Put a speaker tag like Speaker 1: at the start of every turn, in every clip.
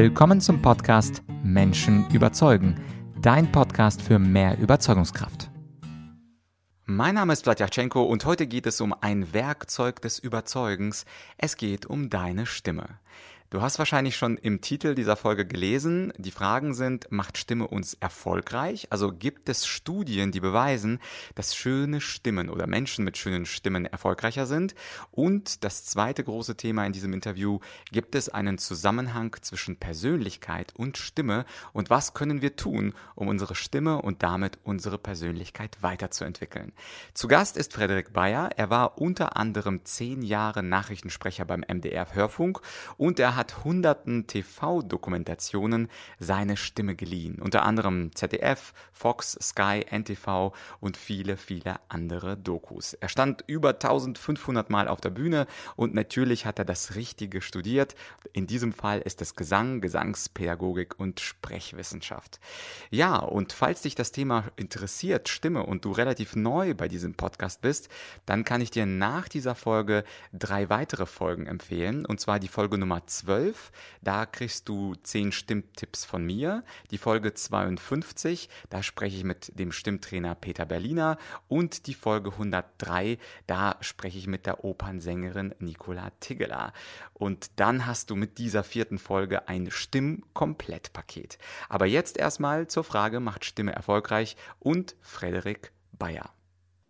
Speaker 1: Willkommen zum Podcast Menschen überzeugen, dein Podcast für mehr Überzeugungskraft. Mein Name ist Vladyachenko und heute geht es um ein Werkzeug des Überzeugens. Es geht um deine Stimme. Du hast wahrscheinlich schon im Titel dieser Folge gelesen, die Fragen sind, macht Stimme uns erfolgreich? Also gibt es Studien, die beweisen, dass schöne Stimmen oder Menschen mit schönen Stimmen erfolgreicher sind? Und das zweite große Thema in diesem Interview, gibt es einen Zusammenhang zwischen Persönlichkeit und Stimme? Und was können wir tun, um unsere Stimme und damit unsere Persönlichkeit weiterzuentwickeln? Zu Gast ist Frederik Bayer. Er war unter anderem zehn Jahre Nachrichtensprecher beim MDR Hörfunk und er hat hunderten TV-Dokumentationen seine Stimme geliehen, unter anderem ZDF, Fox, Sky, NTV und viele, viele andere Dokus. Er stand über 1500 Mal auf der Bühne und natürlich hat er das Richtige studiert. In diesem Fall ist es Gesang, Gesangspädagogik und Sprechwissenschaft. Ja, und falls dich das Thema interessiert, Stimme, und du relativ neu bei diesem Podcast bist, dann kann ich dir nach dieser Folge drei weitere Folgen empfehlen, und zwar die Folge Nummer 2 12. Da kriegst du 10 Stimmtipps von mir. Die Folge 52, da spreche ich mit dem Stimmtrainer Peter Berliner. Und die Folge 103, da spreche ich mit der Opernsängerin Nicola Tiggeler. Und dann hast du mit dieser vierten Folge ein Stimmkomplettpaket. Aber jetzt erstmal zur Frage, macht Stimme erfolgreich? Und Frederik Bayer.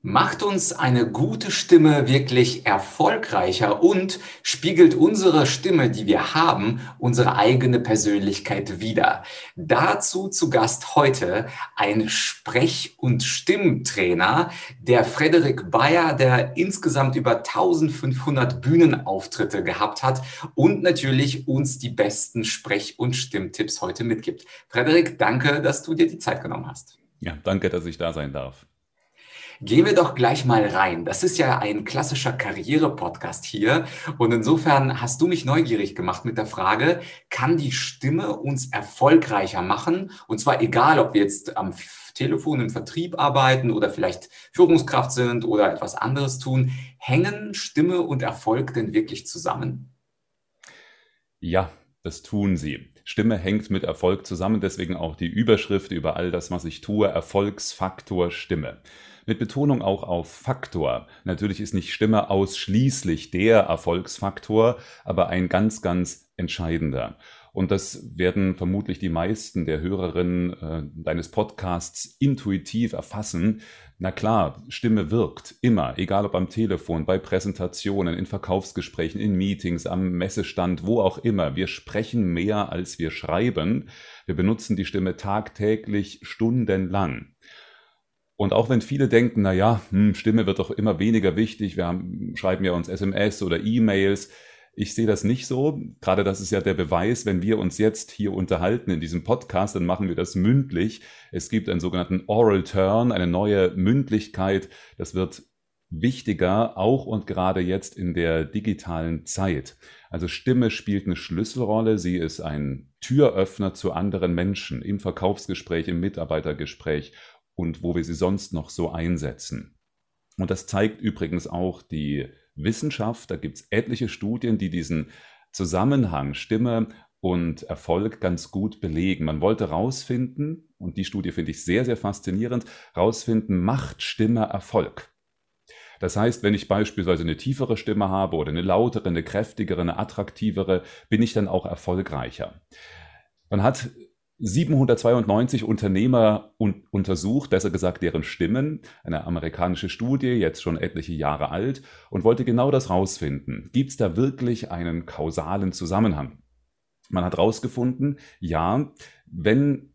Speaker 2: Macht uns eine gute Stimme wirklich erfolgreicher und spiegelt unsere Stimme, die wir haben, unsere eigene Persönlichkeit wider. Dazu zu Gast heute ein Sprech- und Stimmtrainer, der Frederik Bayer, der insgesamt über 1500 Bühnenauftritte gehabt hat und natürlich uns die besten Sprech- und Stimmtipps heute mitgibt. Frederik, danke, dass du dir die Zeit genommen hast.
Speaker 3: Ja, danke, dass ich da sein darf.
Speaker 2: Gehen wir doch gleich mal rein. Das ist ja ein klassischer Karriere-Podcast hier. Und insofern hast du mich neugierig gemacht mit der Frage, kann die Stimme uns erfolgreicher machen? Und zwar egal, ob wir jetzt am Telefon im Vertrieb arbeiten oder vielleicht Führungskraft sind oder etwas anderes tun. Hängen Stimme und Erfolg denn wirklich zusammen?
Speaker 3: Ja, das tun sie. Stimme hängt mit Erfolg zusammen, deswegen auch die Überschrift über all das, was ich tue, Erfolgsfaktor Stimme mit Betonung auch auf Faktor. Natürlich ist nicht Stimme ausschließlich der Erfolgsfaktor, aber ein ganz, ganz entscheidender. Und das werden vermutlich die meisten der Hörerinnen äh, deines Podcasts intuitiv erfassen. Na klar, Stimme wirkt immer, egal ob am Telefon, bei Präsentationen, in Verkaufsgesprächen, in Meetings, am Messestand, wo auch immer. Wir sprechen mehr, als wir schreiben. Wir benutzen die Stimme tagtäglich stundenlang. Und auch wenn viele denken, na ja, hm, Stimme wird doch immer weniger wichtig, wir haben, schreiben ja uns SMS oder E-Mails. Ich sehe das nicht so. Gerade das ist ja der Beweis, wenn wir uns jetzt hier unterhalten in diesem Podcast, dann machen wir das mündlich. Es gibt einen sogenannten Oral Turn, eine neue Mündlichkeit. Das wird wichtiger, auch und gerade jetzt in der digitalen Zeit. Also Stimme spielt eine Schlüsselrolle. Sie ist ein Türöffner zu anderen Menschen im Verkaufsgespräch, im Mitarbeitergespräch und wo wir sie sonst noch so einsetzen. Und das zeigt übrigens auch die Wissenschaft. Da gibt es etliche Studien, die diesen Zusammenhang Stimme und Erfolg ganz gut belegen. Man wollte herausfinden, und die Studie finde ich sehr, sehr faszinierend, herausfinden, macht Stimme Erfolg? Das heißt, wenn ich beispielsweise eine tiefere Stimme habe oder eine lautere, eine kräftigere, eine attraktivere, bin ich dann auch erfolgreicher. Man hat 792 Unternehmer un untersucht, besser gesagt deren Stimmen, eine amerikanische Studie, jetzt schon etliche Jahre alt, und wollte genau das rausfinden. Gibt es da wirklich einen kausalen Zusammenhang? Man hat rausgefunden, ja, wenn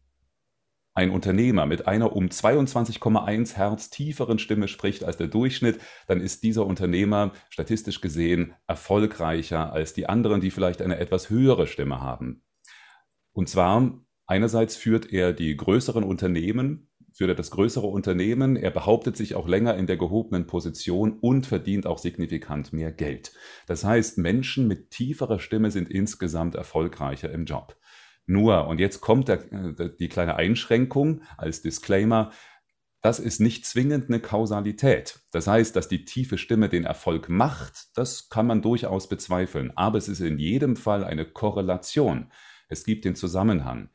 Speaker 3: ein Unternehmer mit einer um 22,1 Hertz tieferen Stimme spricht als der Durchschnitt, dann ist dieser Unternehmer statistisch gesehen erfolgreicher als die anderen, die vielleicht eine etwas höhere Stimme haben. Und zwar Einerseits führt er die größeren Unternehmen, führt er das größere Unternehmen, er behauptet sich auch länger in der gehobenen Position und verdient auch signifikant mehr Geld. Das heißt, Menschen mit tieferer Stimme sind insgesamt erfolgreicher im Job. Nur, und jetzt kommt der, äh, die kleine Einschränkung als Disclaimer, das ist nicht zwingend eine Kausalität. Das heißt, dass die tiefe Stimme den Erfolg macht, das kann man durchaus bezweifeln. Aber es ist in jedem Fall eine Korrelation. Es gibt den Zusammenhang.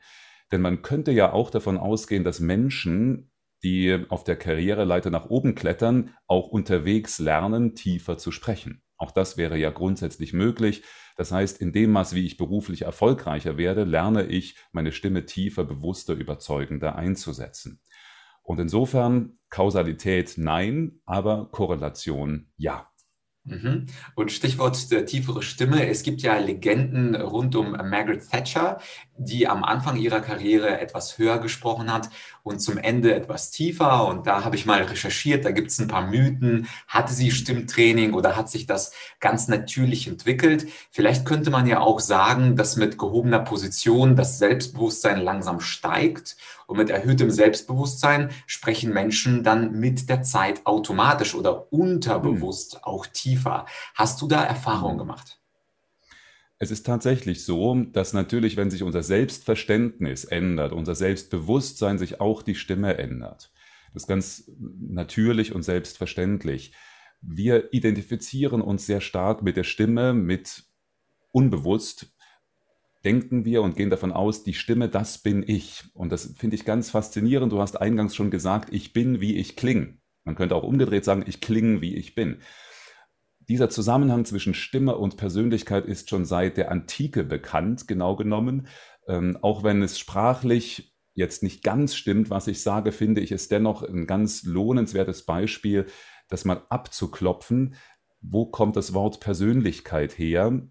Speaker 3: Denn man könnte ja auch davon ausgehen, dass Menschen, die auf der Karriereleiter nach oben klettern, auch unterwegs lernen, tiefer zu sprechen. Auch das wäre ja grundsätzlich möglich. Das heißt, in dem Maß, wie ich beruflich erfolgreicher werde, lerne ich, meine Stimme tiefer, bewusster, überzeugender einzusetzen. Und insofern Kausalität nein, aber Korrelation ja.
Speaker 1: Mhm. Und Stichwort der tiefere Stimme. Es gibt ja Legenden rund um Margaret Thatcher, die am Anfang ihrer Karriere etwas höher gesprochen hat und zum Ende etwas tiefer. Und da habe ich mal recherchiert, da gibt es ein paar Mythen. Hatte sie Stimmtraining oder hat sich das ganz natürlich entwickelt? Vielleicht könnte man ja auch sagen, dass mit gehobener Position das Selbstbewusstsein langsam steigt und mit erhöhtem Selbstbewusstsein sprechen Menschen dann mit der Zeit automatisch oder unterbewusst hm. auch tiefer. Hast du da Erfahrungen hm. gemacht?
Speaker 3: Es ist tatsächlich so, dass natürlich, wenn sich unser Selbstverständnis ändert, unser Selbstbewusstsein sich auch die Stimme ändert. Das ist ganz natürlich und selbstverständlich. Wir identifizieren uns sehr stark mit der Stimme, mit unbewusst denken wir und gehen davon aus, die Stimme, das bin ich. Und das finde ich ganz faszinierend. Du hast eingangs schon gesagt, ich bin, wie ich klinge. Man könnte auch umgedreht sagen, ich klinge, wie ich bin. Dieser Zusammenhang zwischen Stimme und Persönlichkeit ist schon seit der Antike bekannt, genau genommen. Ähm, auch wenn es sprachlich jetzt nicht ganz stimmt, was ich sage, finde ich es dennoch ein ganz lohnenswertes Beispiel, das mal abzuklopfen. Wo kommt das Wort Persönlichkeit her?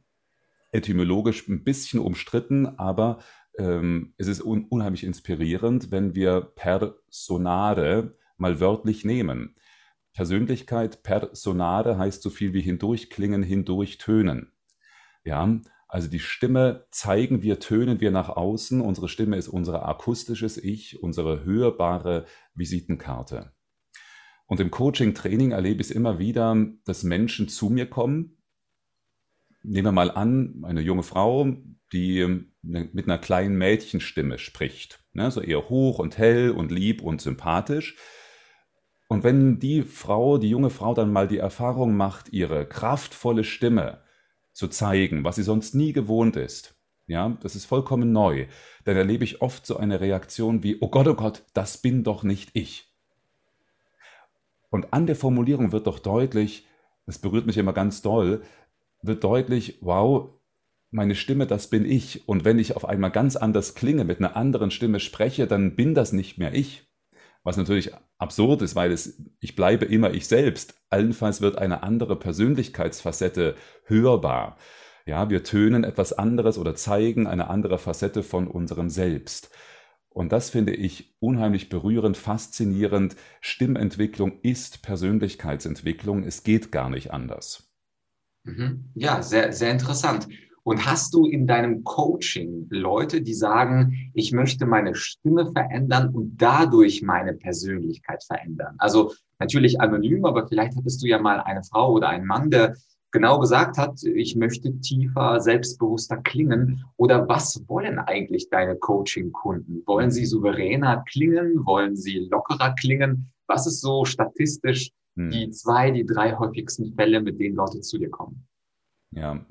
Speaker 3: Etymologisch ein bisschen umstritten, aber ähm, es ist un unheimlich inspirierend, wenn wir Personare mal wörtlich nehmen. Persönlichkeit, Personare heißt so viel wie hindurchklingen, hindurchtönen. Ja, also die Stimme zeigen wir, tönen wir nach außen. Unsere Stimme ist unser akustisches Ich, unsere hörbare Visitenkarte. Und im Coaching-Training erlebe ich es immer wieder, dass Menschen zu mir kommen nehmen wir mal an, eine junge Frau, die ähm, ne, mit einer kleinen Mädchenstimme spricht. Ne, so eher hoch und hell und lieb und sympathisch. Und wenn die Frau, die junge Frau dann mal die Erfahrung macht, ihre kraftvolle Stimme zu zeigen, was sie sonst nie gewohnt ist, ja, das ist vollkommen neu, dann erlebe ich oft so eine Reaktion wie, oh Gott, oh Gott, das bin doch nicht ich. Und an der Formulierung wird doch deutlich, das berührt mich immer ganz doll, wird deutlich, wow, meine Stimme, das bin ich. Und wenn ich auf einmal ganz anders klinge, mit einer anderen Stimme spreche, dann bin das nicht mehr ich. Was natürlich absurd ist, weil es, ich bleibe immer ich selbst. Allenfalls wird eine andere Persönlichkeitsfacette hörbar. Ja, wir tönen etwas anderes oder zeigen eine andere Facette von unserem Selbst. Und das finde ich unheimlich berührend, faszinierend. Stimmentwicklung ist Persönlichkeitsentwicklung. Es geht gar nicht anders.
Speaker 1: Mhm. Ja, sehr, sehr interessant. Und hast du in deinem Coaching Leute, die sagen, ich möchte meine Stimme verändern und dadurch meine Persönlichkeit verändern? Also natürlich anonym, aber vielleicht hattest du ja mal eine Frau oder einen Mann, der genau gesagt hat, ich möchte tiefer, selbstbewusster klingen. Oder was wollen eigentlich deine Coaching-Kunden? Wollen sie souveräner klingen? Wollen sie lockerer klingen? Was ist so statistisch hm. die zwei, die drei häufigsten Fälle, mit denen Leute zu dir kommen.
Speaker 3: Ja.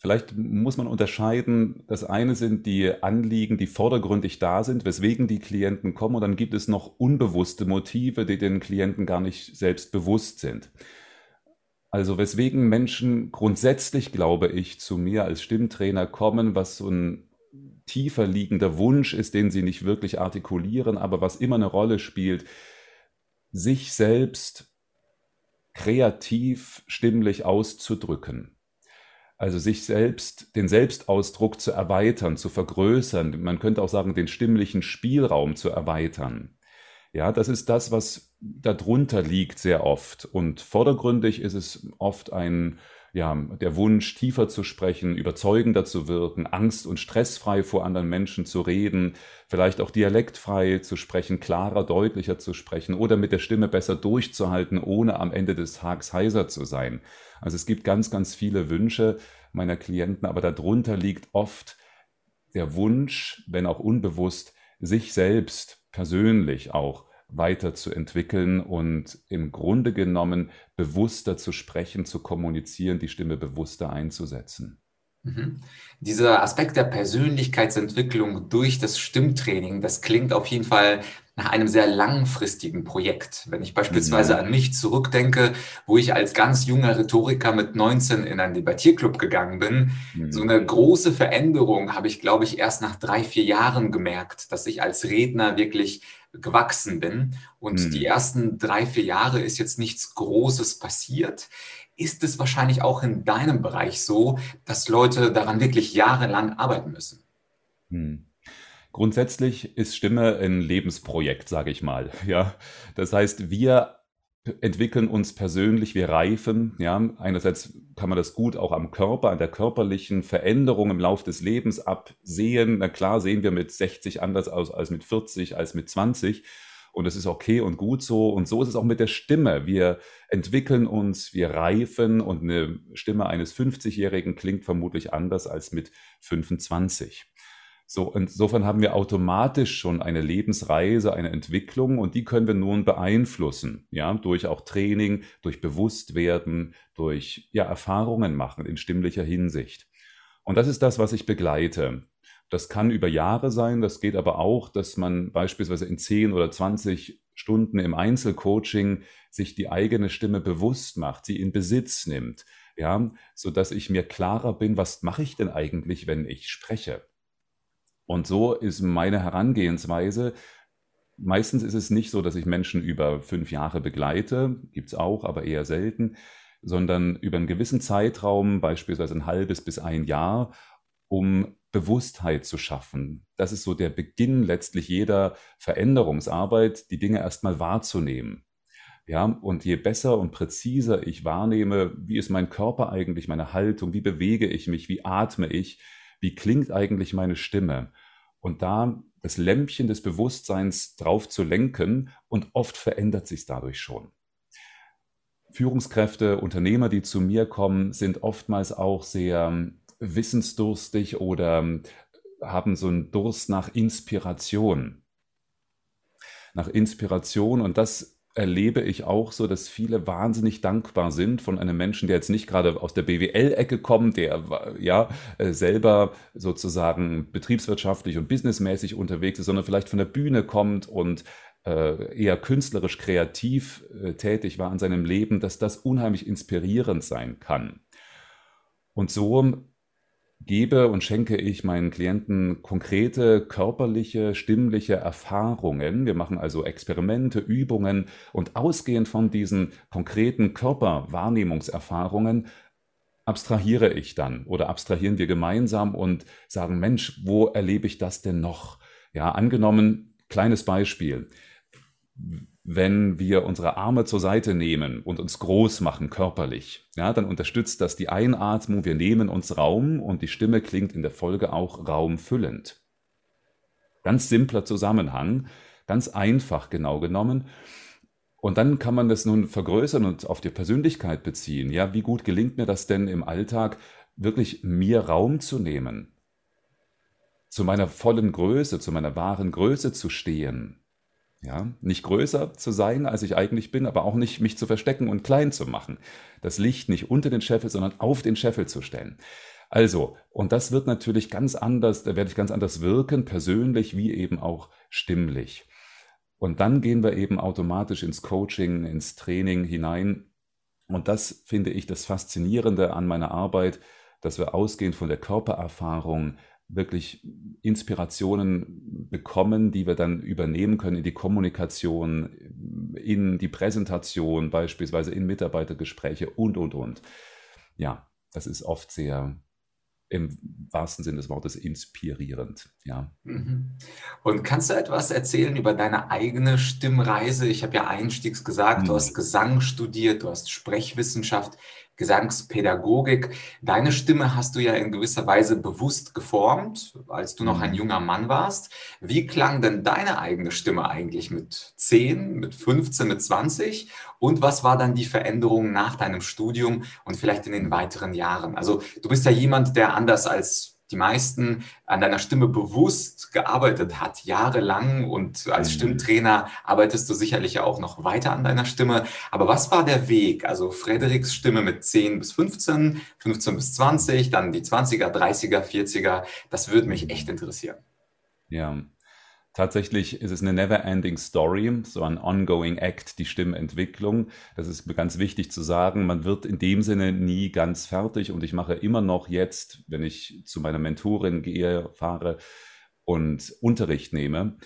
Speaker 3: Vielleicht muss man unterscheiden, das eine sind die Anliegen, die vordergründig da sind, weswegen die Klienten kommen, und dann gibt es noch unbewusste Motive, die den Klienten gar nicht selbst bewusst sind. Also weswegen Menschen grundsätzlich, glaube ich, zu mir als Stimmtrainer kommen, was so ein tiefer liegender Wunsch ist, den sie nicht wirklich artikulieren, aber was immer eine Rolle spielt, sich selbst kreativ stimmlich auszudrücken. Also sich selbst, den Selbstausdruck zu erweitern, zu vergrößern. Man könnte auch sagen, den stimmlichen Spielraum zu erweitern. Ja, das ist das, was darunter liegt sehr oft. Und vordergründig ist es oft ein ja, der Wunsch, tiefer zu sprechen, überzeugender zu wirken, angst- und stressfrei vor anderen Menschen zu reden, vielleicht auch dialektfrei zu sprechen, klarer, deutlicher zu sprechen oder mit der Stimme besser durchzuhalten, ohne am Ende des Tages heiser zu sein. Also es gibt ganz, ganz viele Wünsche meiner Klienten, aber darunter liegt oft der Wunsch, wenn auch unbewusst, sich selbst persönlich auch weiterzuentwickeln und im Grunde genommen bewusster zu sprechen, zu kommunizieren, die Stimme bewusster einzusetzen.
Speaker 1: Mhm. Dieser Aspekt der Persönlichkeitsentwicklung durch das Stimmtraining, das klingt auf jeden Fall nach einem sehr langfristigen Projekt. Wenn ich beispielsweise mhm. an mich zurückdenke, wo ich als ganz junger Rhetoriker mit 19 in einen Debattierclub gegangen bin, mhm. so eine große Veränderung habe ich, glaube ich, erst nach drei, vier Jahren gemerkt, dass ich als Redner wirklich gewachsen bin. Und mhm. die ersten drei, vier Jahre ist jetzt nichts Großes passiert. Ist es wahrscheinlich auch in deinem Bereich so, dass Leute daran wirklich jahrelang arbeiten müssen?
Speaker 3: Grundsätzlich ist Stimme ein Lebensprojekt, sage ich mal. Ja, das heißt, wir entwickeln uns persönlich, wir reifen. Ja, einerseits kann man das gut auch am Körper, an der körperlichen Veränderung im Lauf des Lebens absehen. Na klar, sehen wir mit 60 anders aus als mit 40, als mit 20. Und das ist okay und gut so. Und so ist es auch mit der Stimme. Wir entwickeln uns, wir reifen und eine Stimme eines 50-Jährigen klingt vermutlich anders als mit 25. So, insofern haben wir automatisch schon eine Lebensreise, eine Entwicklung und die können wir nun beeinflussen, ja, durch auch Training, durch Bewusstwerden, durch ja, Erfahrungen machen in stimmlicher Hinsicht. Und das ist das, was ich begleite. Das kann über Jahre sein, das geht aber auch, dass man beispielsweise in 10 oder 20 Stunden im Einzelcoaching sich die eigene Stimme bewusst macht, sie in Besitz nimmt, ja, so dass ich mir klarer bin, was mache ich denn eigentlich, wenn ich spreche? Und so ist meine Herangehensweise. Meistens ist es nicht so, dass ich Menschen über fünf Jahre begleite, gibt es auch, aber eher selten, sondern über einen gewissen Zeitraum, beispielsweise ein halbes bis ein Jahr, um Bewusstheit zu schaffen. Das ist so der Beginn letztlich jeder Veränderungsarbeit, die Dinge erstmal wahrzunehmen. Ja, und je besser und präziser ich wahrnehme, wie ist mein Körper eigentlich, meine Haltung, wie bewege ich mich, wie atme ich, wie klingt eigentlich meine Stimme? Und da das Lämpchen des Bewusstseins drauf zu lenken und oft verändert sich dadurch schon. Führungskräfte, Unternehmer, die zu mir kommen, sind oftmals auch sehr wissensdurstig oder haben so einen Durst nach Inspiration. Nach Inspiration und das erlebe ich auch so, dass viele wahnsinnig dankbar sind von einem Menschen, der jetzt nicht gerade aus der BWL-Ecke kommt, der ja äh, selber sozusagen betriebswirtschaftlich und businessmäßig unterwegs ist, sondern vielleicht von der Bühne kommt und äh, eher künstlerisch kreativ äh, tätig war in seinem Leben, dass das unheimlich inspirierend sein kann. Und so gebe und schenke ich meinen Klienten konkrete körperliche, stimmliche Erfahrungen. Wir machen also Experimente, Übungen und ausgehend von diesen konkreten Körperwahrnehmungserfahrungen abstrahiere ich dann oder abstrahieren wir gemeinsam und sagen, Mensch, wo erlebe ich das denn noch? Ja, angenommen, kleines Beispiel wenn wir unsere Arme zur Seite nehmen und uns groß machen körperlich, ja, dann unterstützt das die Einatmung, wir nehmen uns Raum und die Stimme klingt in der Folge auch raumfüllend. Ganz simpler Zusammenhang, ganz einfach genau genommen. Und dann kann man das nun vergrößern und auf die Persönlichkeit beziehen. Ja, wie gut gelingt mir das denn im Alltag, wirklich mir Raum zu nehmen, zu meiner vollen Größe, zu meiner wahren Größe zu stehen, ja, nicht größer zu sein, als ich eigentlich bin, aber auch nicht mich zu verstecken und klein zu machen. Das Licht nicht unter den Scheffel, sondern auf den Scheffel zu stellen. Also, und das wird natürlich ganz anders, da werde ich ganz anders wirken, persönlich wie eben auch stimmlich. Und dann gehen wir eben automatisch ins Coaching, ins Training hinein. Und das finde ich das Faszinierende an meiner Arbeit, dass wir ausgehend von der Körpererfahrung wirklich Inspirationen bekommen, die wir dann übernehmen können in die Kommunikation, in die Präsentation, beispielsweise in Mitarbeitergespräche und, und, und. Ja, das ist oft sehr im wahrsten Sinne des Wortes inspirierend. Ja.
Speaker 1: Mhm. Und kannst du etwas erzählen über deine eigene Stimmreise? Ich habe ja einstiegs gesagt, mhm. du hast Gesang studiert, du hast Sprechwissenschaft. Gesangspädagogik. Deine Stimme hast du ja in gewisser Weise bewusst geformt, als du noch ein mhm. junger Mann warst. Wie klang denn deine eigene Stimme eigentlich mit 10, mit 15, mit 20? Und was war dann die Veränderung nach deinem Studium und vielleicht in den weiteren Jahren? Also du bist ja jemand, der anders als die meisten an deiner Stimme bewusst gearbeitet hat, jahrelang und als mhm. Stimmtrainer arbeitest du sicherlich auch noch weiter an deiner Stimme. Aber was war der Weg? Also Frederiks Stimme mit 10 bis 15, 15 bis 20, dann die 20er, 30er, 40er, das würde mich echt interessieren.
Speaker 3: Ja, Tatsächlich ist es eine never-ending Story, so ein ongoing Act, die Stimmentwicklung. Das ist ganz wichtig zu sagen. Man wird in dem Sinne nie ganz fertig und ich mache immer noch jetzt, wenn ich zu meiner Mentorin gehe, fahre und Unterricht nehme,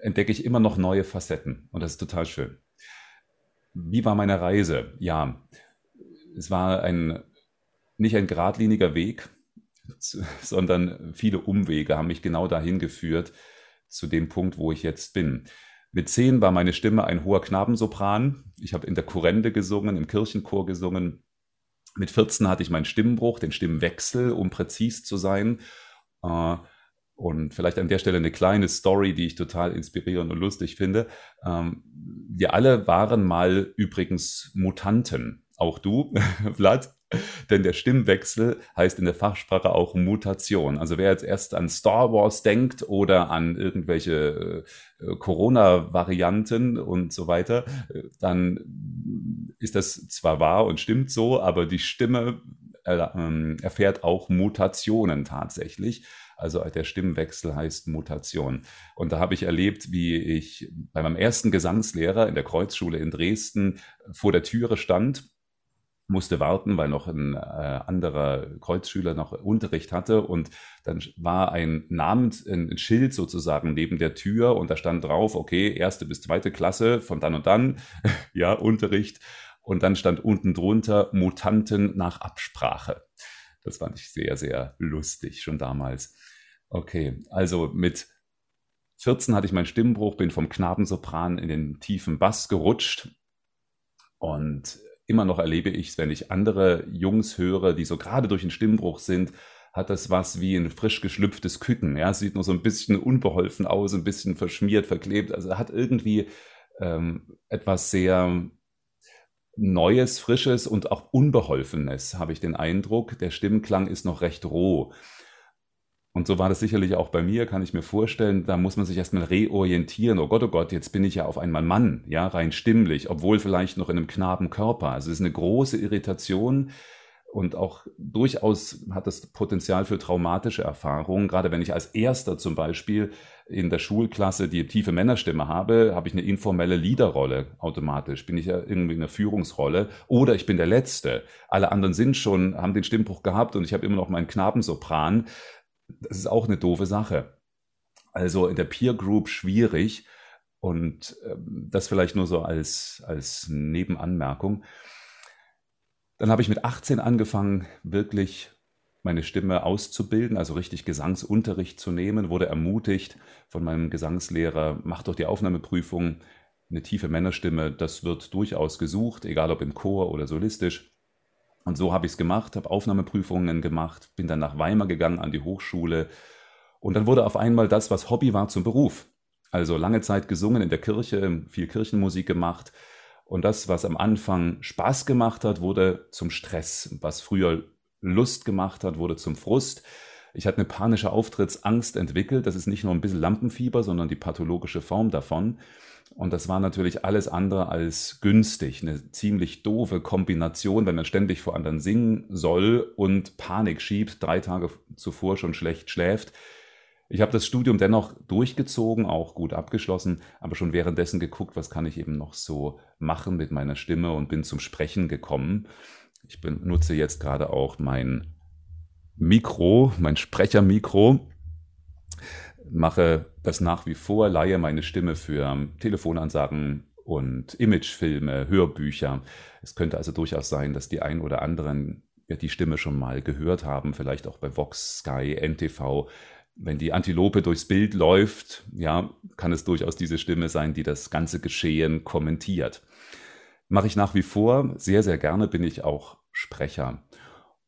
Speaker 3: entdecke ich immer noch neue Facetten und das ist total schön. Wie war meine Reise? Ja, es war ein nicht ein geradliniger Weg, sondern viele Umwege haben mich genau dahin geführt, zu dem Punkt, wo ich jetzt bin. Mit zehn war meine Stimme ein hoher Knabensopran. Ich habe in der Kurrende gesungen, im Kirchenchor gesungen. Mit 14 hatte ich meinen Stimmbruch, den Stimmwechsel, um präzis zu sein. Äh, und vielleicht an der Stelle eine kleine Story, die ich total inspirierend und lustig finde. Ähm, wir alle waren mal übrigens Mutanten. Auch du, Vlad. Denn der Stimmwechsel heißt in der Fachsprache auch Mutation. Also wer jetzt erst an Star Wars denkt oder an irgendwelche äh, Corona-Varianten und so weiter, äh, dann ist das zwar wahr und stimmt so, aber die Stimme äh, ähm, erfährt auch Mutationen tatsächlich. Also der Stimmwechsel heißt Mutation. Und da habe ich erlebt, wie ich bei meinem ersten Gesangslehrer in der Kreuzschule in Dresden vor der Türe stand musste warten, weil noch ein äh, anderer Kreuzschüler noch Unterricht hatte und dann war ein Namens, ein Schild sozusagen neben der Tür und da stand drauf, okay, erste bis zweite Klasse von dann und dann, ja, Unterricht und dann stand unten drunter Mutanten nach Absprache. Das fand ich sehr, sehr lustig schon damals. Okay, also mit 14 hatte ich meinen Stimmbruch, bin vom Knabensopran in den tiefen Bass gerutscht und immer noch erlebe ich es, wenn ich andere Jungs höre, die so gerade durch den Stimmbruch sind, hat das was wie ein frisch geschlüpftes Küken. Ja, sieht nur so ein bisschen unbeholfen aus, ein bisschen verschmiert, verklebt. Also hat irgendwie ähm, etwas sehr Neues, Frisches und auch Unbeholfenes, habe ich den Eindruck. Der Stimmklang ist noch recht roh. Und so war das sicherlich auch bei mir, kann ich mir vorstellen. Da muss man sich erstmal reorientieren. Oh Gott, oh Gott, jetzt bin ich ja auf einmal Mann, ja, rein stimmlich, obwohl vielleicht noch in einem Knabenkörper. Also es ist eine große Irritation und auch durchaus hat das Potenzial für traumatische Erfahrungen. Gerade wenn ich als Erster zum Beispiel in der Schulklasse die tiefe Männerstimme habe, habe ich eine informelle Leaderrolle automatisch. Bin ich ja irgendwie in einer Führungsrolle oder ich bin der Letzte. Alle anderen sind schon, haben den Stimmbruch gehabt und ich habe immer noch meinen Knabensopran das ist auch eine doofe Sache. Also in der Peer Group schwierig und ähm, das vielleicht nur so als, als Nebenanmerkung. Dann habe ich mit 18 angefangen, wirklich meine Stimme auszubilden, also richtig Gesangsunterricht zu nehmen, wurde ermutigt von meinem Gesangslehrer, mach doch die Aufnahmeprüfung, eine tiefe Männerstimme, das wird durchaus gesucht, egal ob im Chor oder solistisch. Und so habe ich es gemacht, habe Aufnahmeprüfungen gemacht, bin dann nach Weimar gegangen an die Hochschule. Und dann wurde auf einmal das, was Hobby war, zum Beruf. Also lange Zeit gesungen in der Kirche, viel Kirchenmusik gemacht. Und das, was am Anfang Spaß gemacht hat, wurde zum Stress. Was früher Lust gemacht hat, wurde zum Frust. Ich hatte eine panische Auftrittsangst entwickelt. Das ist nicht nur ein bisschen Lampenfieber, sondern die pathologische Form davon. Und das war natürlich alles andere als günstig. Eine ziemlich doofe Kombination, wenn man ständig vor anderen singen soll und Panik schiebt, drei Tage zuvor schon schlecht schläft. Ich habe das Studium dennoch durchgezogen, auch gut abgeschlossen, aber schon währenddessen geguckt, was kann ich eben noch so machen mit meiner Stimme und bin zum Sprechen gekommen. Ich benutze jetzt gerade auch mein Mikro, mein Sprechermikro mache das nach wie vor, leihe meine Stimme für Telefonansagen und Imagefilme, Hörbücher. Es könnte also durchaus sein, dass die ein oder anderen die Stimme schon mal gehört haben, vielleicht auch bei Vox, Sky, NTV. Wenn die Antilope durchs Bild läuft, ja, kann es durchaus diese Stimme sein, die das ganze Geschehen kommentiert. Mache ich nach wie vor, sehr, sehr gerne bin ich auch Sprecher.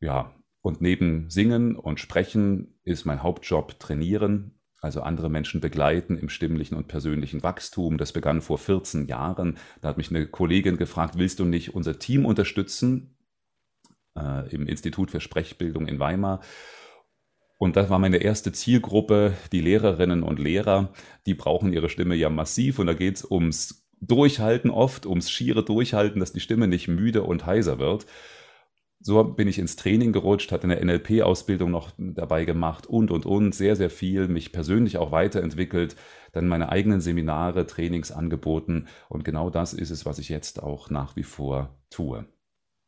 Speaker 3: Ja, und neben Singen und Sprechen ist mein Hauptjob Trainieren, also andere Menschen begleiten im stimmlichen und persönlichen Wachstum. Das begann vor 14 Jahren. Da hat mich eine Kollegin gefragt, willst du nicht unser Team unterstützen äh, im Institut für Sprechbildung in Weimar? Und das war meine erste Zielgruppe, die Lehrerinnen und Lehrer. Die brauchen ihre Stimme ja massiv und da geht es ums Durchhalten oft, ums schiere Durchhalten, dass die Stimme nicht müde und heiser wird. So bin ich ins Training gerutscht, hatte eine NLP-Ausbildung noch dabei gemacht und, und, und, sehr, sehr viel, mich persönlich auch weiterentwickelt, dann meine eigenen Seminare, Trainings angeboten und genau das ist es, was ich jetzt auch nach wie vor tue.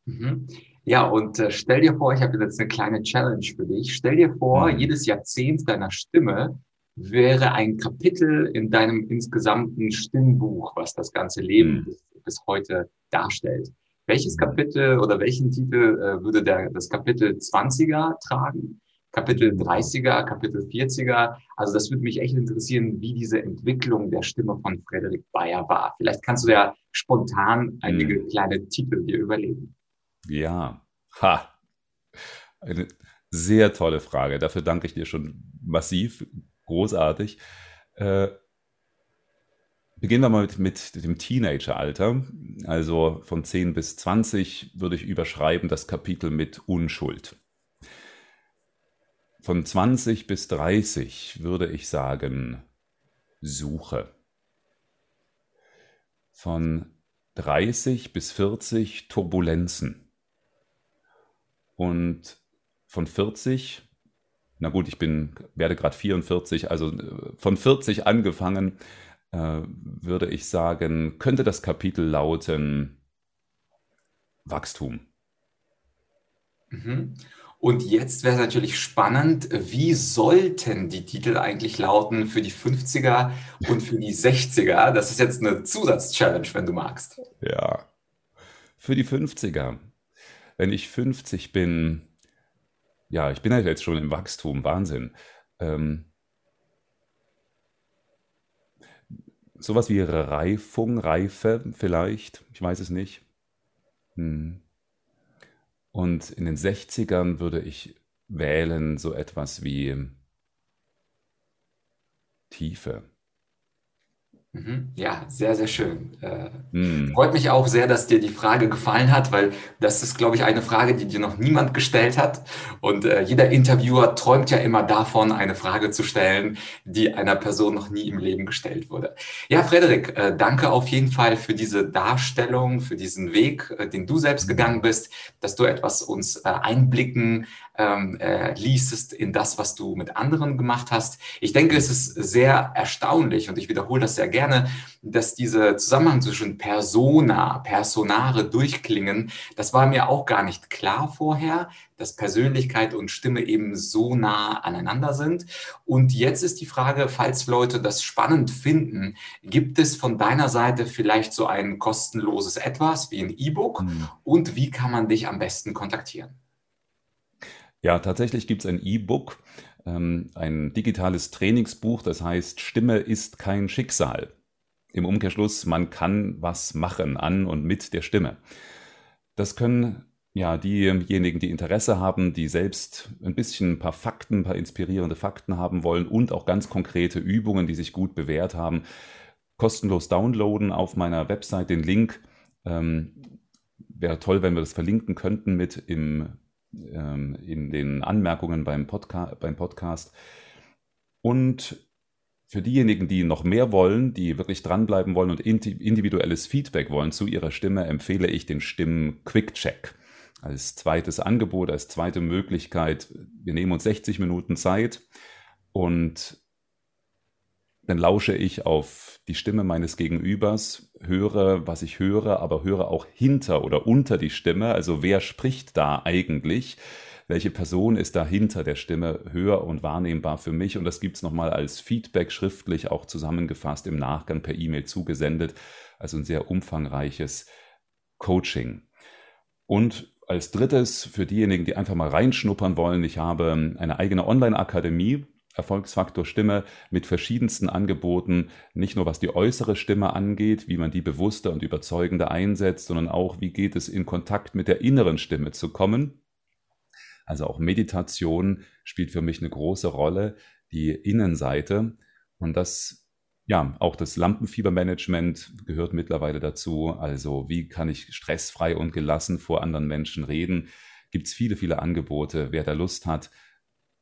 Speaker 1: Mhm. Ja, und äh, stell dir vor, ich habe jetzt eine kleine Challenge für dich. Stell dir vor, mhm. jedes Jahrzehnt deiner Stimme wäre ein Kapitel in deinem insgesamten Stimmbuch, was das ganze Leben mhm. bis, bis, heute darstellt. Welches. Kapitel oder welchen Titel äh, würde der, das Kapitel 20er tragen? Kapitel 30er, Kapitel 40er. Also das würde mich echt interessieren, wie diese Entwicklung der Stimme von Frederik Bayer war. Vielleicht kannst du ja spontan einige mhm. kleine Titel dir überlegen.
Speaker 3: Ja, ha. Eine sehr tolle Frage. Dafür danke ich dir schon massiv. Großartig. Äh, beginnen wir mal mit, mit dem Teenageralter. Also von 10 bis 20 würde ich überschreiben das Kapitel mit Unschuld. Von 20 bis 30 würde ich sagen Suche. Von 30 bis 40 Turbulenzen. Und von 40, na gut, ich bin, werde gerade 44, also äh, von 40 angefangen, äh, würde ich sagen, könnte das Kapitel lauten Wachstum.
Speaker 1: Mhm. Und jetzt wäre es natürlich spannend, wie sollten die Titel eigentlich lauten für die 50er und für die 60er? Das ist jetzt eine Zusatzchallenge, wenn du magst.
Speaker 3: Ja, für die 50er wenn ich 50 bin, ja, ich bin halt jetzt schon im Wachstum, Wahnsinn. Ähm, sowas wie Reifung, Reife vielleicht, ich weiß es nicht. Hm. Und in den 60ern würde ich wählen so etwas wie Tiefe.
Speaker 1: Mhm. Ja, sehr, sehr schön. Mm. Freut mich auch sehr, dass dir die Frage gefallen hat, weil das ist, glaube ich, eine Frage, die dir noch niemand gestellt hat. Und äh, jeder Interviewer träumt ja immer davon, eine Frage zu stellen, die einer Person noch nie im Leben gestellt wurde. Ja, Frederik, äh, danke auf jeden Fall für diese Darstellung, für diesen Weg, äh, den du selbst mhm. gegangen bist, dass du etwas uns äh, einblicken ähm, äh, liestest in das, was du mit anderen gemacht hast. Ich denke, es ist sehr erstaunlich und ich wiederhole das sehr gerne, dass diese Zusammenhang zwischen Persona, Personare durchklingen, das war mir auch gar nicht klar vorher, dass Persönlichkeit und Stimme eben so nah aneinander sind. Und jetzt ist die Frage, falls Leute das spannend finden, gibt es von deiner Seite vielleicht so ein kostenloses Etwas wie ein E-Book? Mhm. Und wie kann man dich am besten kontaktieren?
Speaker 3: Ja, tatsächlich gibt es ein E-Book, ähm, ein digitales Trainingsbuch, das heißt Stimme ist kein Schicksal. Im Umkehrschluss, man kann was machen an und mit der Stimme. Das können ja diejenigen, die Interesse haben, die selbst ein bisschen ein paar Fakten, ein paar inspirierende Fakten haben wollen und auch ganz konkrete Übungen, die sich gut bewährt haben, kostenlos downloaden auf meiner Website. Den Link ähm, wäre toll, wenn wir das verlinken könnten mit im ähm, in den Anmerkungen beim, Podca beim Podcast. Und für diejenigen, die noch mehr wollen, die wirklich dranbleiben wollen und individuelles Feedback wollen zu ihrer Stimme, empfehle ich den Stimmen-Quick-Check als zweites Angebot, als zweite Möglichkeit. Wir nehmen uns 60 Minuten Zeit und dann lausche ich auf die Stimme meines Gegenübers, höre, was ich höre, aber höre auch hinter oder unter die Stimme. Also wer spricht da eigentlich? Welche Person ist da hinter der Stimme höher und wahrnehmbar für mich? Und das gibt es nochmal als Feedback schriftlich auch zusammengefasst im Nachgang per E-Mail zugesendet. Also ein sehr umfangreiches Coaching. Und als drittes, für diejenigen, die einfach mal reinschnuppern wollen, ich habe eine eigene Online-Akademie, Erfolgsfaktor Stimme mit verschiedensten Angeboten, nicht nur was die äußere Stimme angeht, wie man die bewusster und überzeugender einsetzt, sondern auch, wie geht es in Kontakt mit der inneren Stimme zu kommen. Also auch Meditation spielt für mich eine große Rolle, die Innenseite. Und das, ja, auch das Lampenfiebermanagement gehört mittlerweile dazu. Also wie kann ich stressfrei und gelassen vor anderen Menschen reden? Gibt es viele, viele Angebote. Wer da Lust hat,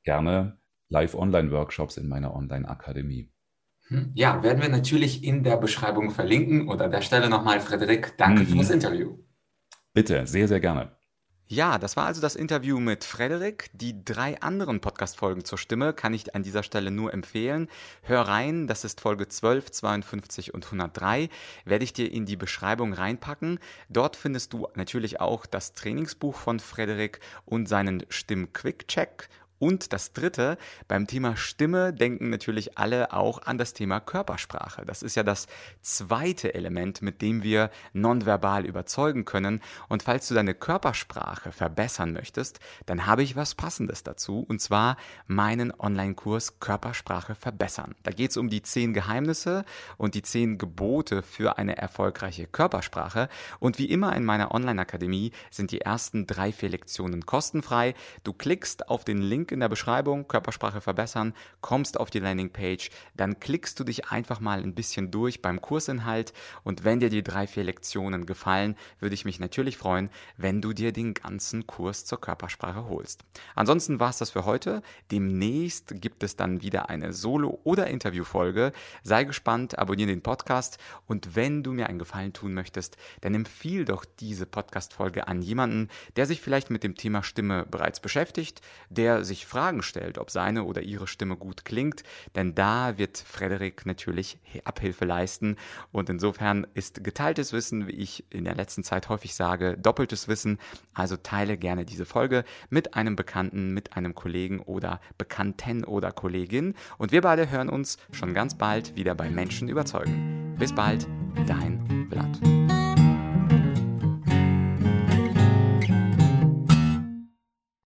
Speaker 3: gerne Live-Online-Workshops in meiner Online-Akademie.
Speaker 4: Hm, ja, werden wir natürlich in der Beschreibung verlinken. Und an der Stelle nochmal, Frederik, danke mhm. für das Interview.
Speaker 3: Bitte, sehr, sehr gerne.
Speaker 1: Ja, das war also das Interview mit Frederik. Die drei anderen Podcast-Folgen zur Stimme kann ich an dieser Stelle nur empfehlen. Hör rein, das ist Folge 12, 52 und 103. Werde ich dir in die Beschreibung reinpacken. Dort findest du natürlich auch das Trainingsbuch von Frederik und seinen Stimm-Quick-Check und das Dritte, beim Thema Stimme denken natürlich alle auch an das Thema Körpersprache. Das ist ja das zweite Element, mit dem wir nonverbal überzeugen können. Und falls du deine Körpersprache verbessern möchtest, dann habe ich was Passendes dazu, und zwar meinen Online-Kurs Körpersprache verbessern. Da geht es um die zehn Geheimnisse und die zehn Gebote für eine erfolgreiche Körpersprache. Und wie immer in meiner Online-Akademie sind die ersten drei, vier Lektionen kostenfrei. Du klickst auf den Link Link in der Beschreibung, Körpersprache verbessern, kommst auf die Landingpage, dann klickst du dich einfach mal ein bisschen durch beim Kursinhalt und wenn dir die drei, vier Lektionen gefallen, würde ich mich natürlich freuen, wenn du dir den ganzen Kurs zur Körpersprache holst. Ansonsten war es das für heute. Demnächst gibt es dann wieder eine Solo- oder Interviewfolge. Sei gespannt, abonniere den Podcast und wenn du mir einen Gefallen tun möchtest, dann empfiehl doch diese Podcast-Folge an jemanden, der sich vielleicht mit dem Thema Stimme bereits beschäftigt, der sich sich Fragen stellt, ob seine oder ihre Stimme gut klingt, denn da wird Frederik natürlich Abhilfe leisten und insofern ist geteiltes Wissen, wie ich in der letzten Zeit häufig sage, doppeltes Wissen, also teile gerne diese Folge mit einem Bekannten, mit einem Kollegen oder Bekannten oder Kollegin und wir beide hören uns schon ganz bald wieder bei Menschen überzeugen. Bis bald, dein Vlad.